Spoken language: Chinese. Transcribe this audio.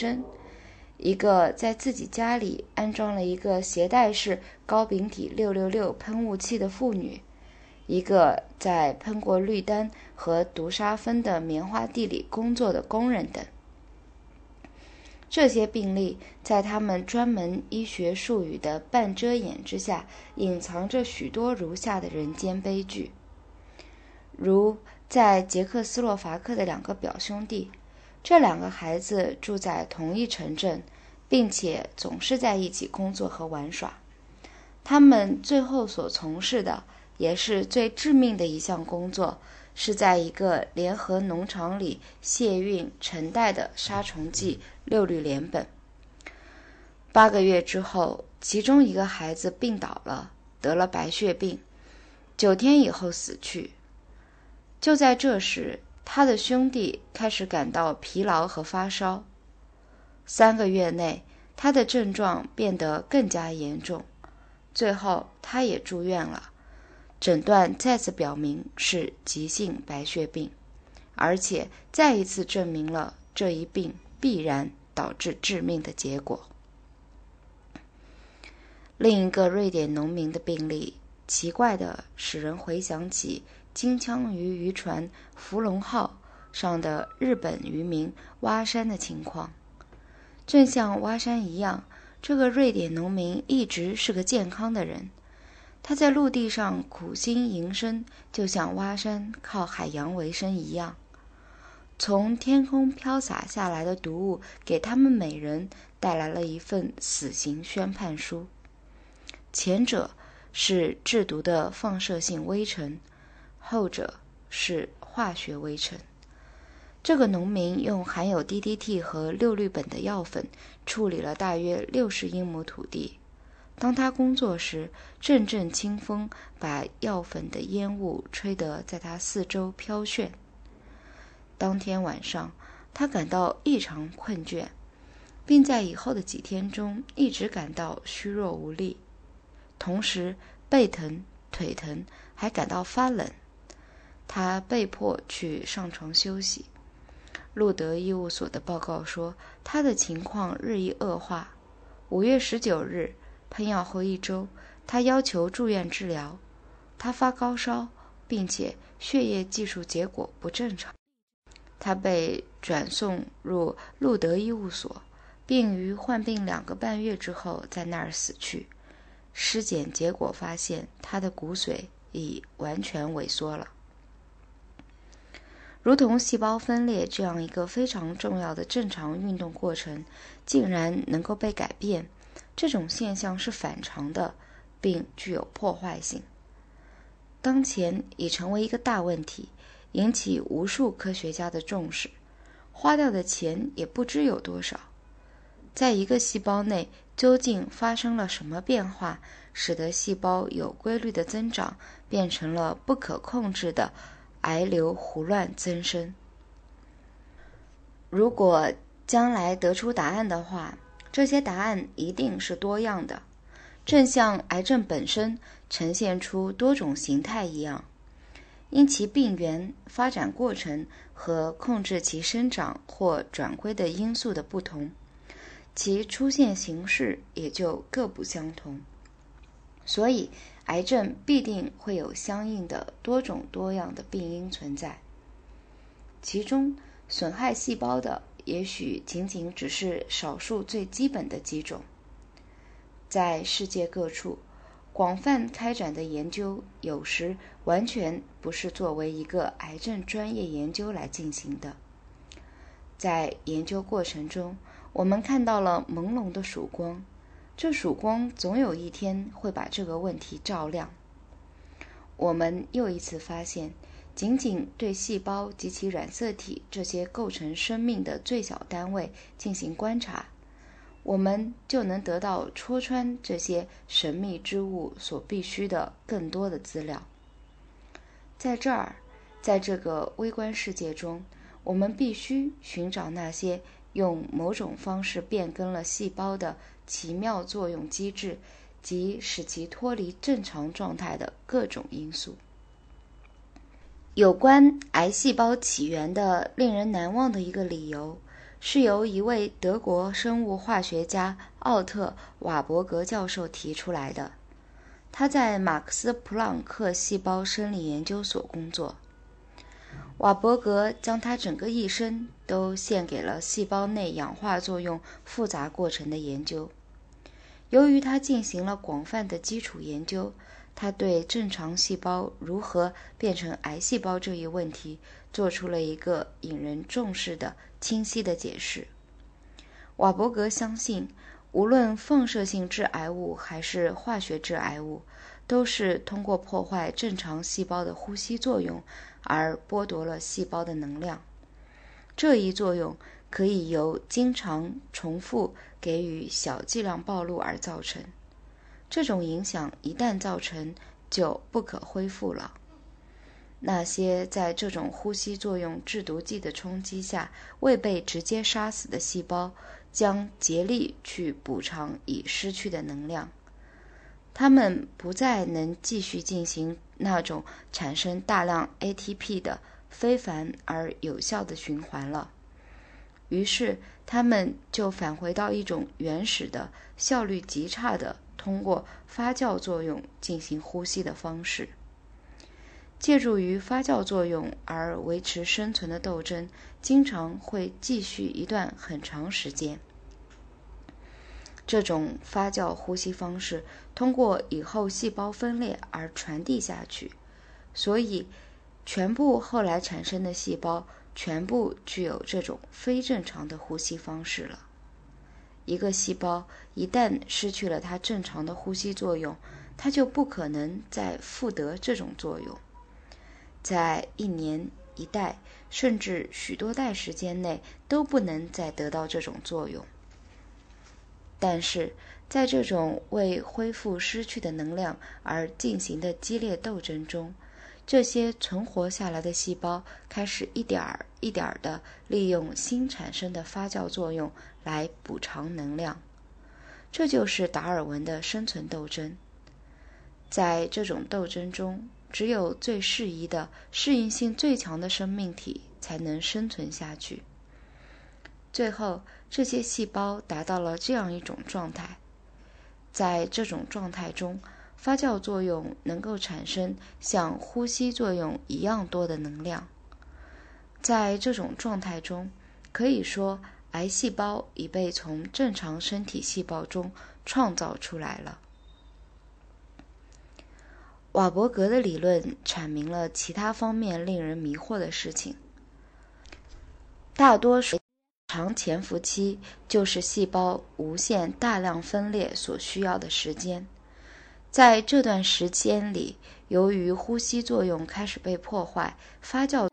生，一个在自己家里安装了一个携带式高丙体六六六喷雾器的妇女，一个在喷过绿丹和毒杀芬的棉花地里工作的工人等。这些病例在他们专门医学术语的半遮掩之下，隐藏着许多如下的人间悲剧：如在捷克斯洛伐克的两个表兄弟，这两个孩子住在同一城镇，并且总是在一起工作和玩耍。他们最后所从事的，也是最致命的一项工作。是在一个联合农场里卸运成袋的杀虫剂六氯联苯。八个月之后，其中一个孩子病倒了，得了白血病，九天以后死去。就在这时，他的兄弟开始感到疲劳和发烧。三个月内，他的症状变得更加严重，最后他也住院了。诊断再次表明是急性白血病，而且再一次证明了这一病必然导致致命的结果。另一个瑞典农民的病例，奇怪的使人回想起金枪鱼渔船“福龙号”上的日本渔民蛙山的情况。正像蛙山一样，这个瑞典农民一直是个健康的人。他在陆地上苦心营生，就像蛙山靠海洋为生一样。从天空飘洒下来的毒物，给他们每人带来了一份死刑宣判书。前者是制毒的放射性微尘，后者是化学微尘。这个农民用含有 DDT 和六氯苯的药粉处理了大约六十英亩土地。当他工作时，阵阵清风把药粉的烟雾吹得在他四周飘旋。当天晚上，他感到异常困倦，并在以后的几天中一直感到虚弱无力，同时背疼、腿疼，还感到发冷。他被迫去上床休息。路德医务所的报告说，他的情况日益恶化。五月十九日。喷药后一周，他要求住院治疗。他发高烧，并且血液技术结果不正常。他被转送入路德医务所，并于患病两个半月之后在那儿死去。尸检结果发现，他的骨髓已完全萎缩了。如同细胞分裂这样一个非常重要的正常运动过程，竟然能够被改变。这种现象是反常的，并具有破坏性。当前已成为一个大问题，引起无数科学家的重视，花掉的钱也不知有多少。在一个细胞内究竟发生了什么变化，使得细胞有规律的增长变成了不可控制的癌瘤胡乱增生？如果将来得出答案的话，这些答案一定是多样的，正像癌症本身呈现出多种形态一样。因其病源、发展过程和控制其生长或转归的因素的不同，其出现形式也就各不相同。所以，癌症必定会有相应的多种多样的病因存在，其中损害细胞的。也许仅仅只是少数最基本的几种。在世界各处，广泛开展的研究，有时完全不是作为一个癌症专业研究来进行的。在研究过程中，我们看到了朦胧的曙光，这曙光总有一天会把这个问题照亮。我们又一次发现。仅仅对细胞及其染色体这些构成生命的最小单位进行观察，我们就能得到戳穿这些神秘之物所必须的更多的资料。在这儿，在这个微观世界中，我们必须寻找那些用某种方式变更了细胞的奇妙作用机制及使其脱离正常状态的各种因素。有关癌细胞起源的令人难忘的一个理由，是由一位德国生物化学家奥特·瓦伯格教授提出来的。他在马克思·普朗克细胞生理研究所工作。瓦伯格将他整个一生都献给了细胞内氧化作用复杂过程的研究。由于他进行了广泛的基础研究，他对正常细胞如何变成癌细胞这一问题做出了一个引人重视的清晰的解释。瓦伯格相信，无论放射性致癌物还是化学致癌物，都是通过破坏正常细胞的呼吸作用。而剥夺了细胞的能量，这一作用可以由经常重复给予小剂量暴露而造成。这种影响一旦造成，就不可恢复了。那些在这种呼吸作用制毒剂的冲击下未被直接杀死的细胞，将竭力去补偿已失去的能量。它们不再能继续进行那种产生大量 ATP 的非凡而有效的循环了，于是他们就返回到一种原始的、效率极差的通过发酵作用进行呼吸的方式。借助于发酵作用而维持生存的斗争，经常会继续一段很长时间。这种发酵呼吸方式通过以后细胞分裂而传递下去，所以全部后来产生的细胞全部具有这种非正常的呼吸方式了。一个细胞一旦失去了它正常的呼吸作用，它就不可能再复得这种作用，在一年、一代甚至许多代时间内都不能再得到这种作用。但是，在这种为恢复失去的能量而进行的激烈斗争中，这些存活下来的细胞开始一点儿一点儿地利用新产生的发酵作用来补偿能量。这就是达尔文的生存斗争。在这种斗争中，只有最适宜的、适应性最强的生命体才能生存下去。最后。这些细胞达到了这样一种状态，在这种状态中，发酵作用能够产生像呼吸作用一样多的能量。在这种状态中，可以说癌细胞已被从正常身体细胞中创造出来了。瓦伯格的理论阐明了其他方面令人迷惑的事情，大多数。长潜伏期就是细胞无限大量分裂所需要的时间，在这段时间里，由于呼吸作用开始被破坏，发酵